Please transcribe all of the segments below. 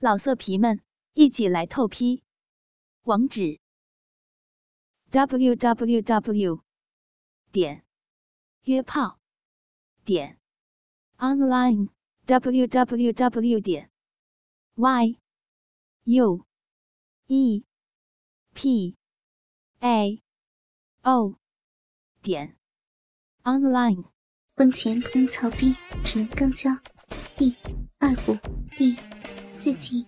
老色皮们，一起来透批！网址：w w w 点约炮点 online w w w 点 y u e p a o 点 online。婚前不能操逼，只能刚交。第二部第。四集，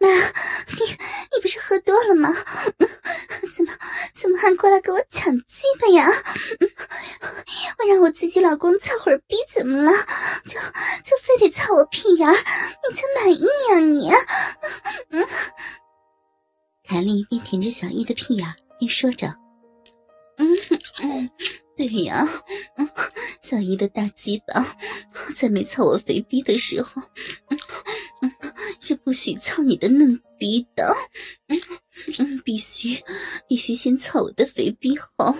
妈，你你不是喝多了吗？怎么怎么还过来给我抢鸡巴呀？我让我自己老公操会儿逼怎么了？就就非得操我屁眼？你才满意呀你？凯莉边舔着小易的屁眼边说着：“嗯嗯。”对呀，小姨的大鸡巴，在没操我肥逼的时候，是不许操你的嫩逼的。嗯，必须必须先操我的肥逼后，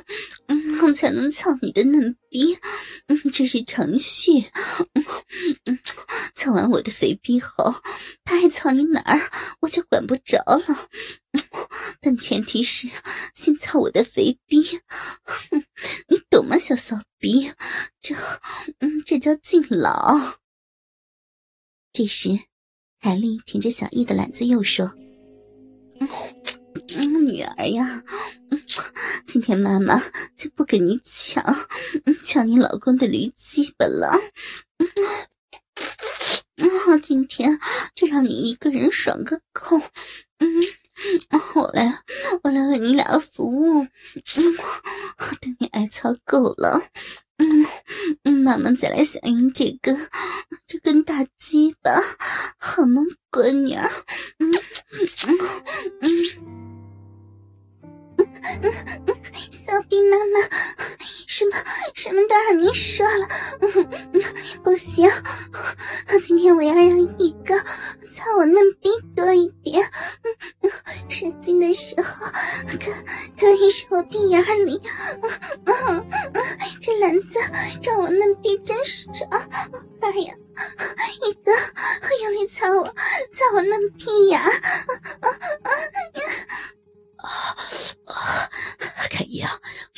嗯，才能操你的嫩逼。嗯，这是程序。嗯，操完我的肥逼后，他还操你哪儿，我就管不着了。但前提是先操我的肥逼，你懂吗，小骚逼？这，嗯，这叫敬老。这时，海丽挺着小易的篮子又说：“，女儿呀，今天妈妈就不跟你抢，抢你老公的驴鸡巴了。嗯，今天就让你一个人爽个够。嗯。”我来，我来为你俩服务。嗯，等你挨操够了，嗯，妈妈再来享用这个这根大鸡巴，好吗，闺女？嗯嗯嗯嗯。小兵妈妈，什么什么都让你说了，不行，今天我要让一哥操我嫩逼多一点，射精的时候可可以射我屁眼里，这篮子让我嫩逼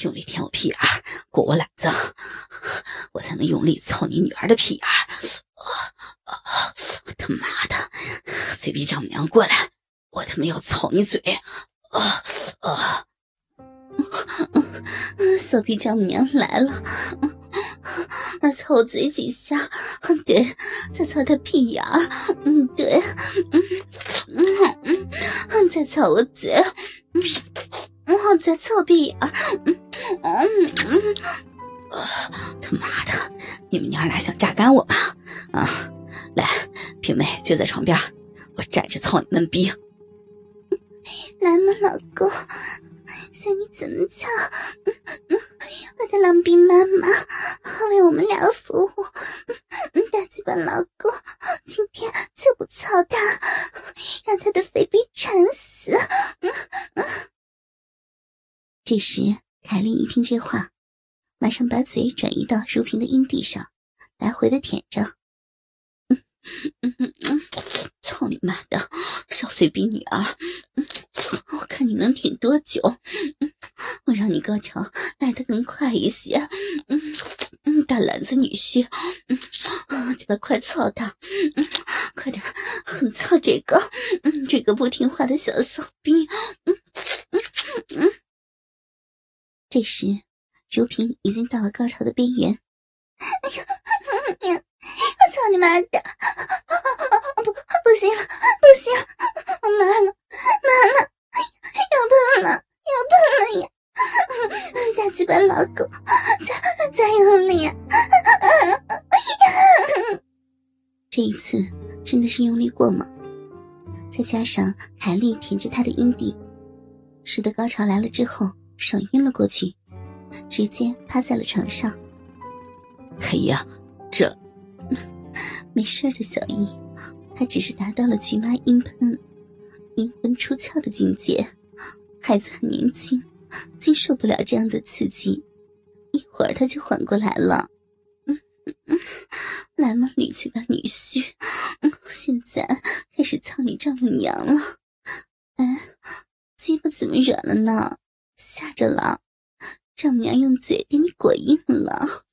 用力舔我屁眼过我懒子，我才能用力操你女儿的屁眼啊啊！他妈的，肥逼丈母娘过来，我他妈要操你嘴！啊啊！骚逼丈母娘来了，那操我嘴几下，对，再操他屁眼嗯，对，嗯嗯嗯，再操我嘴。嗯，我在操屁眼，嗯嗯嗯，他妈的，你们娘俩想榨干我吗？啊，来，平妹就在床边，我站着操你嫩逼。来嘛，老公，随你怎么操。我的狼逼妈妈为我们俩服务，大鸡巴老公，今天就不操他，让他的肥逼馋死。这时，凯莉一听这话，马上把嘴转移到如萍的阴蒂上，来回的舔着。嗯嗯嗯，操你妈的，小肥逼女儿！我看你能挺多久？我让你高潮来得更快一些。嗯嗯，大篮子女婿，嗯，就把快操他，嗯，快点，狠操这个，嗯，这个不听话的小骚逼，嗯嗯嗯。这时，如萍已经到了高潮的边缘。哎呀，我操你妈的！不，不行了，不行，妈了，妈了，要喷了，要喷了呀！大鸡巴老公，再再用力！这一次真的是用力过猛，再加上凯莉舔着他的阴蒂，使得高潮来了之后。爽晕了过去，直接趴在了床上。凯姨啊，这没事的，小易，他只是达到了菊妈阴喷、阴魂出窍的境界，孩子很年轻，经受不了这样的刺激，一会儿他就缓过来了。嗯嗯，来嘛，女婿吧，女婿，现在开始操你丈母娘了。哎，鸡巴怎么软了呢？吓着了，丈母娘用嘴给你裹硬了。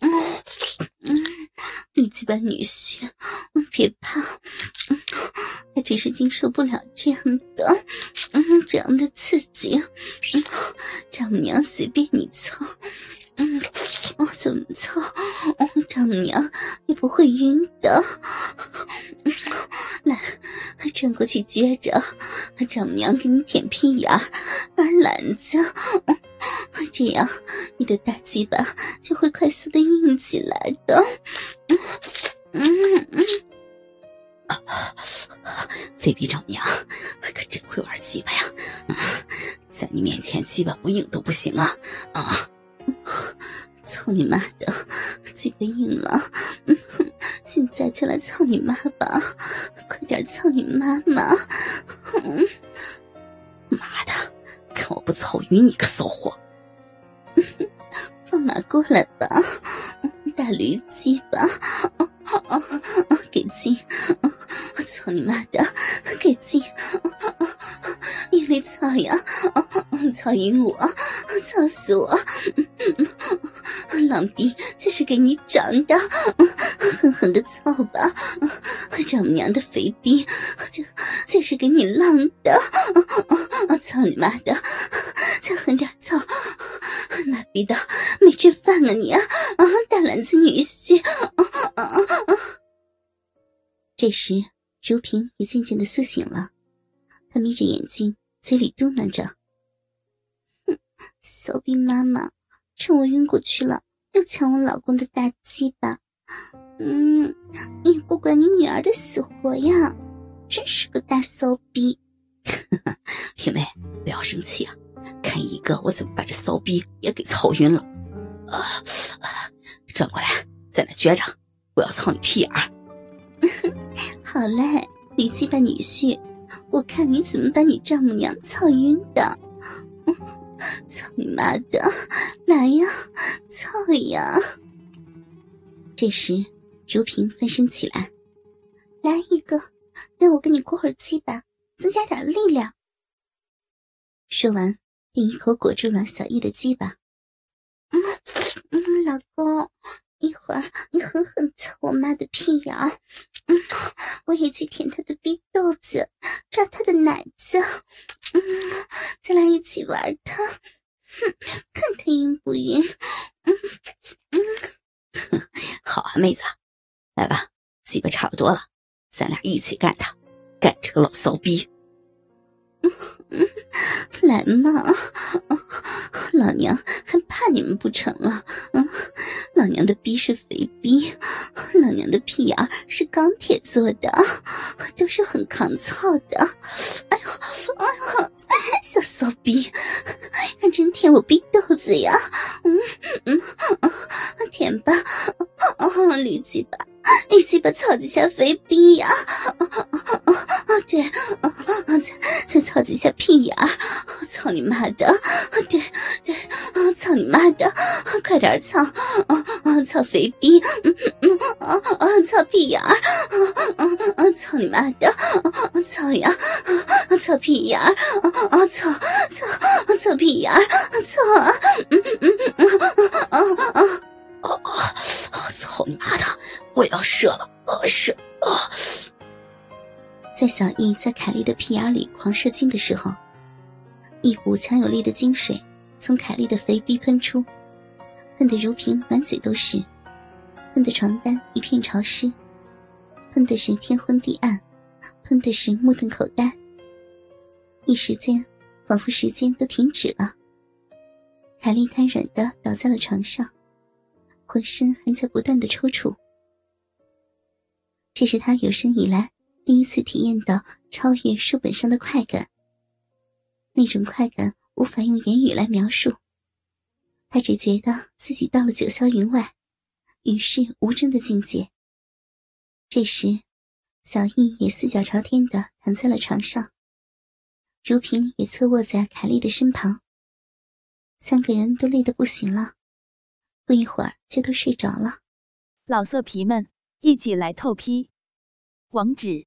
嗯嗯，你鸡巴女婿，别怕，他只是经受不了这样的，嗯，这样的刺激。丈母娘随便你操。嗯，我怎么操？丈母娘也不会晕的。来，转过去撅着，丈母娘给你舔屁眼儿、玩篮子，这样你的大鸡巴就会快速的硬起来的。嗯嗯，菲比丈母娘可真会玩鸡巴呀！在你面前鸡巴不硬都不行啊啊！操你妈的，鸡巴硬了！现在就来操你妈吧，快点操你妈妈！妈的，看我不操晕你个骚货！放马过来吧，大驴鸡巴！给劲！我操你妈的，给劲！用力操呀！操晕我！操死我！浪逼就是给你长的，狠狠的操吧！丈母娘的肥逼就就是给你浪的！操你妈的！再狠点操！妈逼的没吃饭啊你啊！大篮子女婿！这时，如萍也渐渐的苏醒了，她眯着眼睛，嘴里嘟囔着：“哼，骚逼妈妈，趁我晕过去了，又抢我老公的大鸡巴，嗯，也不管你女儿的死活呀，真是个大骚逼！”平妹，不要生气啊，看一个我怎么把这骚逼也给操晕了。啊，转过来，在那撅着，我要操你屁眼儿。好嘞，你鸡巴女婿，我看你怎么把你丈母娘操晕的！操你妈的，来呀，操呀！这时，如萍翻身起来，来一个，让我跟你过会儿鸡巴，增加点力量。说完，便一口裹住了小易的鸡巴。嗯嗯，老公。一会儿你狠狠操我妈的屁眼，嗯，我也去舔她的逼豆子，抓她的奶子，再来一起玩他，哼，看他晕不晕？嗯嗯，好啊，妹子，来吧，鸡巴差不多了，咱俩一起干他，干这个老骚逼。来嘛，老娘还怕你们不成了？嗯，老娘的逼是肥逼，老娘的屁眼是钢铁做的，都是很抗操的。哎呦，哎呦，小骚逼，还真舔我逼豆子呀？嗯嗯，舔吧，驴鸡巴。你鸡巴操几下肥逼呀！啊对，再再操几下屁眼儿！操你妈的！对对，操你妈的！快点操！啊啊操肥逼！嗯嗯啊啊操屁眼儿！啊啊操你妈的！操呀！操屁眼儿！啊操操操屁眼儿！操啊！嗯嗯嗯啊啊！啊啊！操你妈的！我要射了！啊射！啊！在小易在凯莉的屁眼里狂射精的时候，一股强有力的精水从凯莉的肥逼喷出，喷得如萍满嘴都是，喷得床单一片潮湿，喷的是天昏地暗，喷的是目瞪口呆。一时间，仿佛时间都停止了。凯莉瘫软的倒在了床上。浑身还在不断的抽搐，这是他有生以来第一次体验到超越书本上的快感。那种快感无法用言语来描述，他只觉得自己到了九霄云外，与世无争的境界。这时，小易也四脚朝天的躺在了床上，如萍也侧卧在凯莉的身旁，三个人都累得不行了。不一会儿就都睡着了。老色皮们，一起来透批！网址